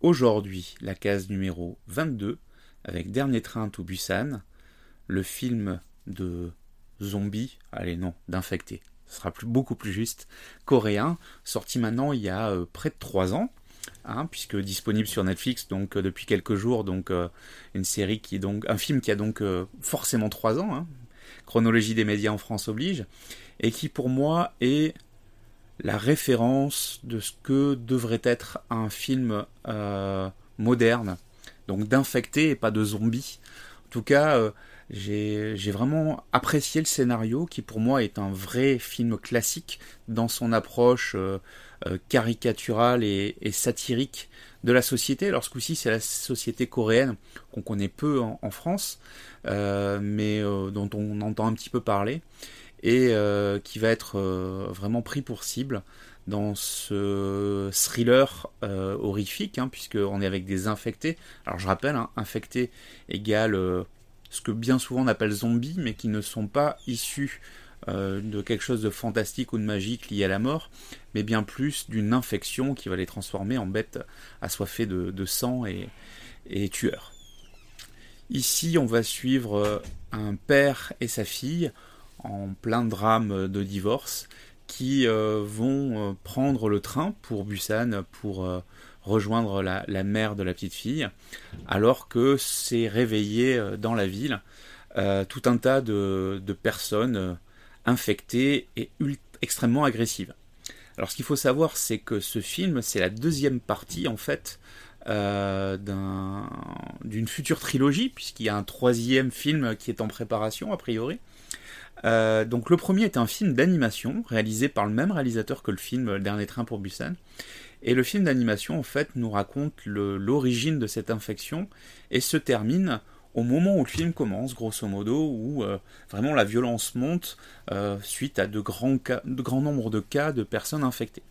aujourd'hui la case numéro 22 avec Dernier train to Busan, le film de zombies, allez non, d'infectés, ce sera beaucoup plus juste, coréen, sorti maintenant il y a euh, près de 3 ans, hein, puisque disponible sur Netflix donc euh, depuis quelques jours, donc euh, une série qui est donc un film qui a donc forcément 3 ans, hein, chronologie des médias en France oblige, et qui pour moi est la référence de ce que devrait être un film moderne, donc d'infectés et pas de zombies. En tout cas, j'ai vraiment apprécié le scénario qui pour moi est un vrai film classique dans son approche euh, euh, caricaturale et, satirique de la société. Alors ce coup-ci c'est la société coréenne qu'on connaît peu en, France, euh, mais dont on entend un petit peu parler et qui va être vraiment pris pour cible dans ce thriller horrifique, hein, puisqu'on est avec des infectés. Alors je rappelle, hein, infecté égale ce que bien souvent on appelle zombies, mais qui ne sont pas issus euh, de quelque chose de fantastique ou de magique lié à la mort, mais bien plus d'une infection qui va les transformer en bêtes assoiffées de, sang et, tueurs. Ici, on va suivre euh, un père et sa fille en plein drame de divorce qui euh, vont prendre le train pour Busan pour rejoindre la, mère de la petite fille, alors que c'est réveillé euh, dans la ville euh, tout un tas de, personnes euh, infectées et extrêmement agressives. Alors ce qu'il faut savoir, c'est que ce film, c'est la deuxième partie en fait d'une future trilogie, puisqu'il y a un troisième film qui est en préparation a priori. Donc le premier est un film d'animation réalisé par le même réalisateur que le film Dernier train pour Busan et le film d'animation, en fait, nous raconte l'origine de cette infection et se termine au moment où le film commence, grosso modo, où euh, vraiment la violence monte euh, suite à de grands, de grands nombres de cas de personnes infectées.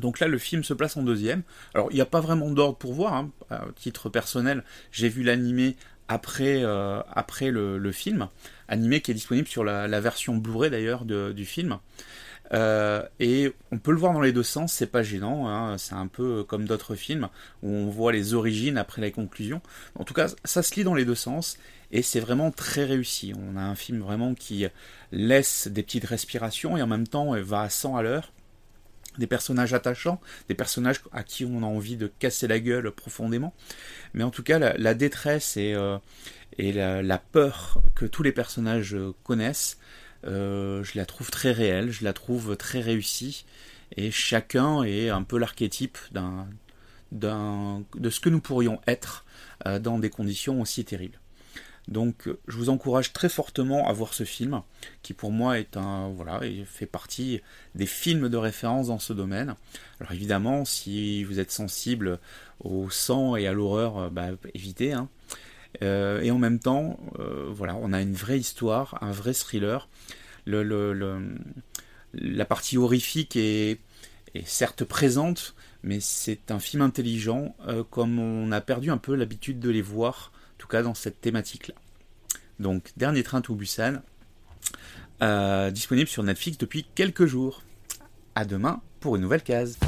Donc là, le film se place en deuxième. Alors, il n'y a pas vraiment d'ordre pour voir. Hein. À titre personnel, j'ai vu l'animé après, euh, après le, film, animé qui est disponible sur la, la version Blu-ray d'ailleurs du film. Euh, et on peut le voir dans les deux sens, c'est pas gênant, hein. c'est un peu comme d'autres films où on voit les origines après les conclusions. En tout cas, ça se lit dans les deux sens et c'est vraiment très réussi. On a un film vraiment qui laisse des petites respirations et en même temps va à 100 à l'heure. Des personnages attachants, des personnages à qui on a envie de casser la gueule profondément. Mais en tout cas, la, détresse et, euh, la, peur que tous les personnages connaissent euh, je la trouve très réelle, je la trouve très réussie, et chacun est un peu l'archétype de ce que nous pourrions être euh, dans des conditions aussi terribles. Donc je vous encourage très fortement à voir ce film, qui pour moi est un voilà, il fait partie des films de référence dans ce domaine. Alors évidemment, si vous êtes sensible au sang et à l'horreur, euh, bah, évitez. Hein. Euh, et en même temps, euh, voilà, on a une vraie histoire, un vrai thriller. la partie horrifique est, certes présente, mais c'est un film intelligent, euh, comme on a perdu un peu l'habitude de les voir, en tout cas dans cette thématique-là. Donc, Dernier train to Busan, disponible sur Netflix depuis quelques jours. À demain pour une nouvelle case.